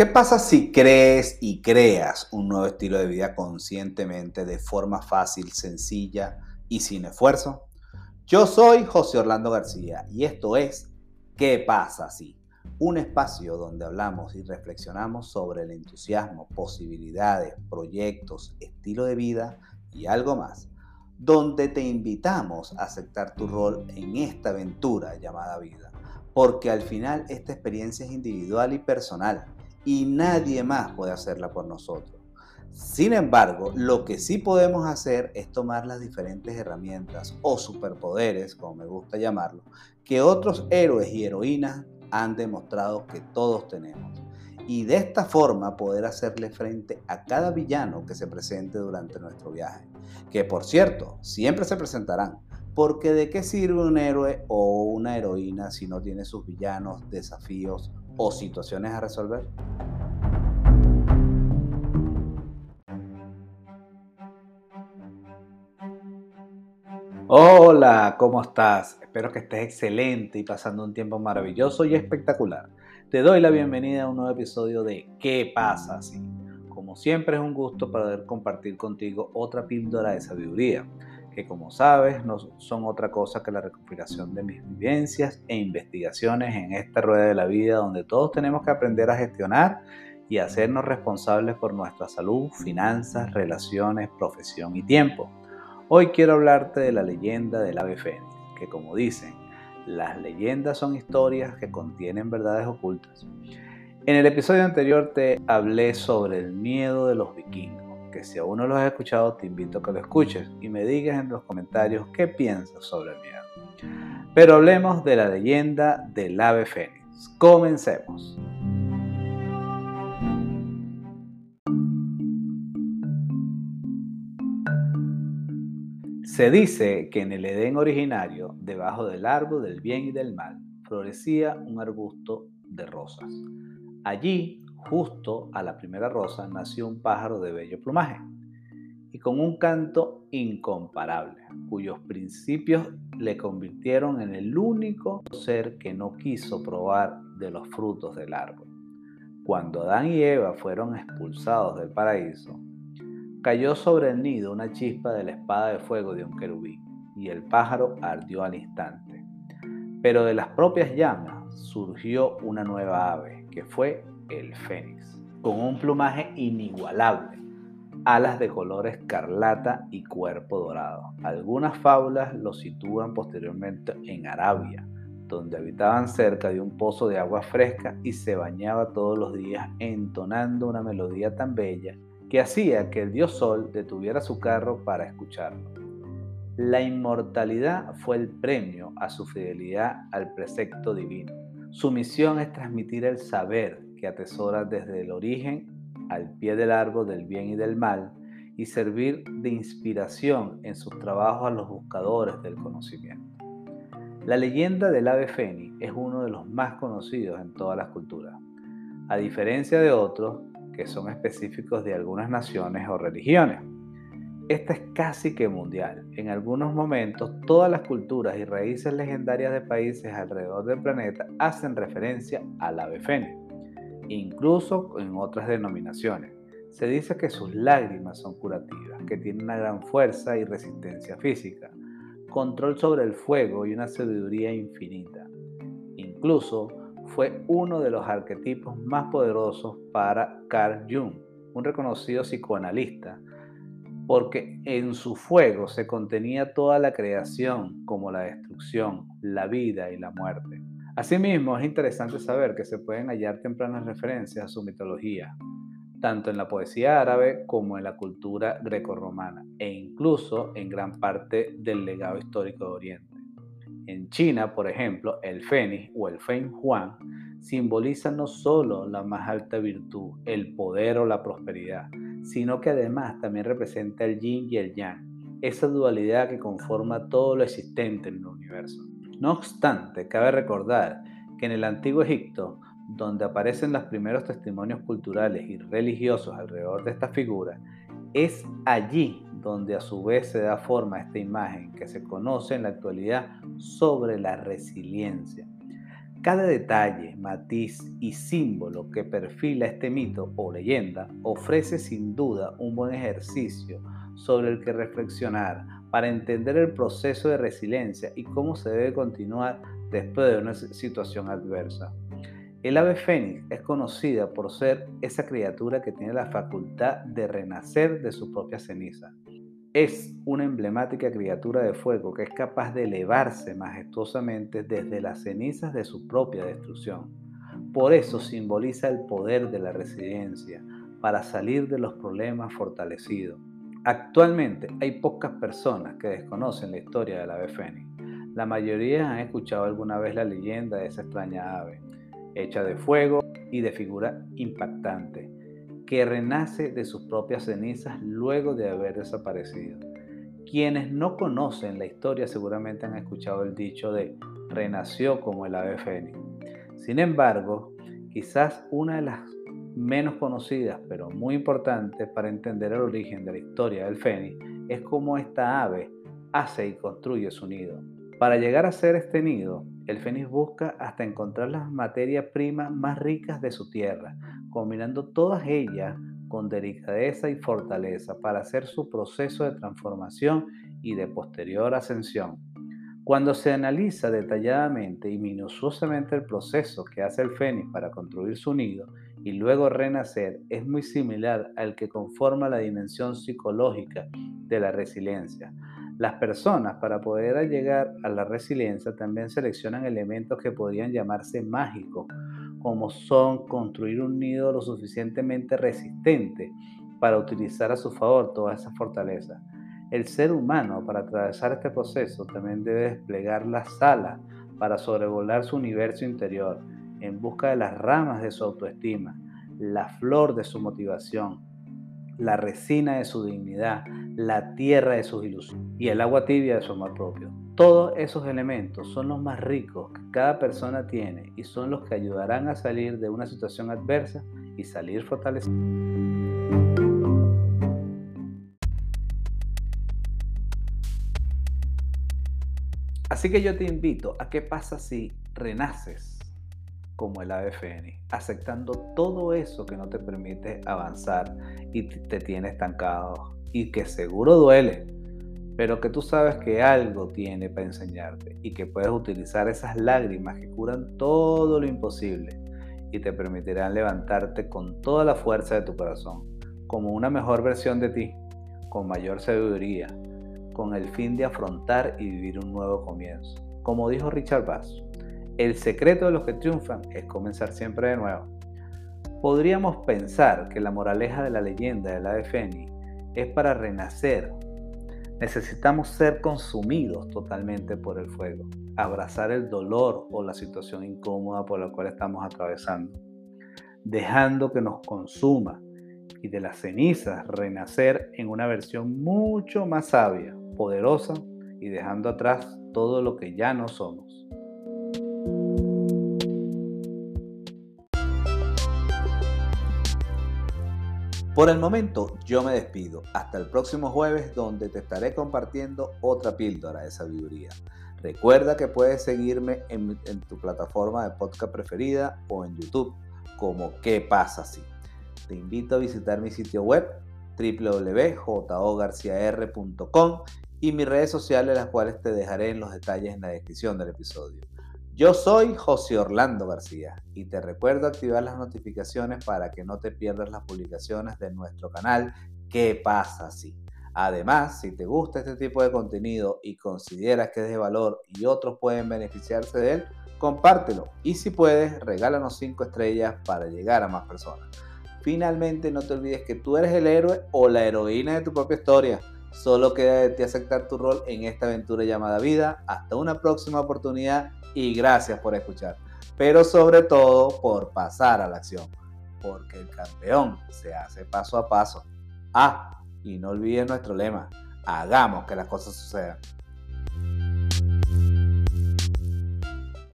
¿Qué pasa si crees y creas un nuevo estilo de vida conscientemente, de forma fácil, sencilla y sin esfuerzo? Yo soy José Orlando García y esto es ¿Qué pasa si? Un espacio donde hablamos y reflexionamos sobre el entusiasmo, posibilidades, proyectos, estilo de vida y algo más, donde te invitamos a aceptar tu rol en esta aventura llamada vida, porque al final esta experiencia es individual y personal y nadie más puede hacerla por nosotros. Sin embargo, lo que sí podemos hacer es tomar las diferentes herramientas o superpoderes, como me gusta llamarlo, que otros héroes y heroínas han demostrado que todos tenemos. Y de esta forma poder hacerle frente a cada villano que se presente durante nuestro viaje. Que por cierto, siempre se presentarán. Porque de qué sirve un héroe o una heroína si no tiene sus villanos, desafíos o situaciones a resolver? Hola, ¿cómo estás? Espero que estés excelente y pasando un tiempo maravilloso y espectacular. Te doy la bienvenida a un nuevo episodio de ¿Qué pasa así? Como siempre es un gusto poder compartir contigo otra píldora de sabiduría que como sabes no son otra cosa que la recopilación de mis vivencias e investigaciones en esta rueda de la vida donde todos tenemos que aprender a gestionar y hacernos responsables por nuestra salud, finanzas, relaciones, profesión y tiempo. Hoy quiero hablarte de la leyenda del ave fénix, que como dicen, las leyendas son historias que contienen verdades ocultas. En el episodio anterior te hablé sobre el miedo de los vikingos que si aún no lo has escuchado te invito a que lo escuches y me digas en los comentarios qué piensas sobre el miedo. Pero hablemos de la leyenda del ave fénix. Comencemos. Se dice que en el Edén originario, debajo del árbol del bien y del mal, florecía un arbusto de rosas. Allí Justo a la primera rosa nació un pájaro de bello plumaje y con un canto incomparable, cuyos principios le convirtieron en el único ser que no quiso probar de los frutos del árbol. Cuando Adán y Eva fueron expulsados del paraíso, cayó sobre el nido una chispa de la espada de fuego de un querubín y el pájaro ardió al instante. Pero de las propias llamas surgió una nueva ave, que fue el fénix, con un plumaje inigualable, alas de color escarlata y cuerpo dorado. Algunas fábulas lo sitúan posteriormente en Arabia, donde habitaban cerca de un pozo de agua fresca y se bañaba todos los días entonando una melodía tan bella que hacía que el dios Sol detuviera su carro para escucharlo. La inmortalidad fue el premio a su fidelidad al precepto divino. Su misión es transmitir el saber que atesora desde el origen al pie del árbol del bien y del mal y servir de inspiración en sus trabajos a los buscadores del conocimiento. La leyenda del ave fénix es uno de los más conocidos en todas las culturas, a diferencia de otros que son específicos de algunas naciones o religiones. Esta es casi que mundial. En algunos momentos, todas las culturas y raíces legendarias de países alrededor del planeta hacen referencia al ave fénix incluso en otras denominaciones. Se dice que sus lágrimas son curativas, que tiene una gran fuerza y resistencia física, control sobre el fuego y una sabiduría infinita. Incluso fue uno de los arquetipos más poderosos para Carl Jung, un reconocido psicoanalista, porque en su fuego se contenía toda la creación como la destrucción, la vida y la muerte. Asimismo, es interesante saber que se pueden hallar tempranas referencias a su mitología, tanto en la poesía árabe como en la cultura grecorromana, e incluso en gran parte del legado histórico de Oriente. En China, por ejemplo, el fénix o el feng huang simboliza no solo la más alta virtud, el poder o la prosperidad, sino que además también representa el yin y el yang, esa dualidad que conforma todo lo existente en el universo. No obstante, cabe recordar que en el antiguo Egipto, donde aparecen los primeros testimonios culturales y religiosos alrededor de esta figura, es allí donde a su vez se da forma a esta imagen que se conoce en la actualidad sobre la resiliencia. Cada detalle, matiz y símbolo que perfila este mito o leyenda ofrece sin duda un buen ejercicio sobre el que reflexionar para entender el proceso de resiliencia y cómo se debe continuar después de una situación adversa. El ave fénix es conocida por ser esa criatura que tiene la facultad de renacer de su propia ceniza. Es una emblemática criatura de fuego que es capaz de elevarse majestuosamente desde las cenizas de su propia destrucción. Por eso simboliza el poder de la resiliencia para salir de los problemas fortalecido. Actualmente hay pocas personas que desconocen la historia del ave fénix. La mayoría han escuchado alguna vez la leyenda de esa extraña ave, hecha de fuego y de figura impactante que renace de sus propias cenizas luego de haber desaparecido. Quienes no conocen la historia seguramente han escuchado el dicho de renació como el ave fénix. Sin embargo, quizás una de las menos conocidas, pero muy importantes para entender el origen de la historia del fénix, es cómo esta ave hace y construye su nido. Para llegar a ser este nido, el fénix busca hasta encontrar las materias primas más ricas de su tierra, combinando todas ellas con delicadeza y fortaleza para hacer su proceso de transformación y de posterior ascensión. Cuando se analiza detalladamente y minuciosamente el proceso que hace el fénix para construir su nido y luego renacer, es muy similar al que conforma la dimensión psicológica de la resiliencia. Las personas para poder llegar a la resiliencia también seleccionan elementos que podrían llamarse mágicos, como son construir un nido lo suficientemente resistente para utilizar a su favor toda esa fortaleza. El ser humano para atravesar este proceso también debe desplegar las alas para sobrevolar su universo interior en busca de las ramas de su autoestima, la flor de su motivación, la resina de su dignidad, la tierra de sus ilusiones y el agua tibia de su amor propio. Todos esos elementos son los más ricos que cada persona tiene y son los que ayudarán a salir de una situación adversa y salir fortalecido. Así que yo te invito a qué pasa si renaces como el ave aceptando todo eso que no te permite avanzar y te tiene estancado y que seguro duele, pero que tú sabes que algo tiene para enseñarte y que puedes utilizar esas lágrimas que curan todo lo imposible y te permitirán levantarte con toda la fuerza de tu corazón, como una mejor versión de ti, con mayor sabiduría, con el fin de afrontar y vivir un nuevo comienzo. Como dijo Richard Bass, el secreto de los que triunfan es comenzar siempre de nuevo. Podríamos pensar que la moraleja de la leyenda de la de Fénix es para renacer. Necesitamos ser consumidos totalmente por el fuego, abrazar el dolor o la situación incómoda por la cual estamos atravesando, dejando que nos consuma y de las cenizas renacer en una versión mucho más sabia, poderosa y dejando atrás todo lo que ya no somos. Por el momento yo me despido. Hasta el próximo jueves donde te estaré compartiendo otra píldora de sabiduría. Recuerda que puedes seguirme en, tu plataforma de podcast preferida o en YouTube como ¿Qué pasa si? Te invito a visitar mi sitio web www.jogarciar.com y mis redes sociales las cuales te dejaré en los detalles en la descripción del episodio. Yo soy José Orlando García y te recuerdo activar las notificaciones para que no te pierdas las publicaciones de nuestro canal ¿Qué pasa así? Además, si te gusta este tipo de contenido y consideras que es de valor y otros pueden beneficiarse de él, compártelo y si puedes, regálanos 5 estrellas para llegar a más personas. Finalmente, no te olvides que tú eres el héroe o la heroína de tu propia historia. Solo queda de ti aceptar tu rol en esta aventura llamada vida. Hasta una próxima oportunidad y gracias por escuchar. Pero sobre todo por pasar a la acción, porque el campeón se hace paso a paso. Ah, y no olvides nuestro lema, hagamos que las cosas sucedan.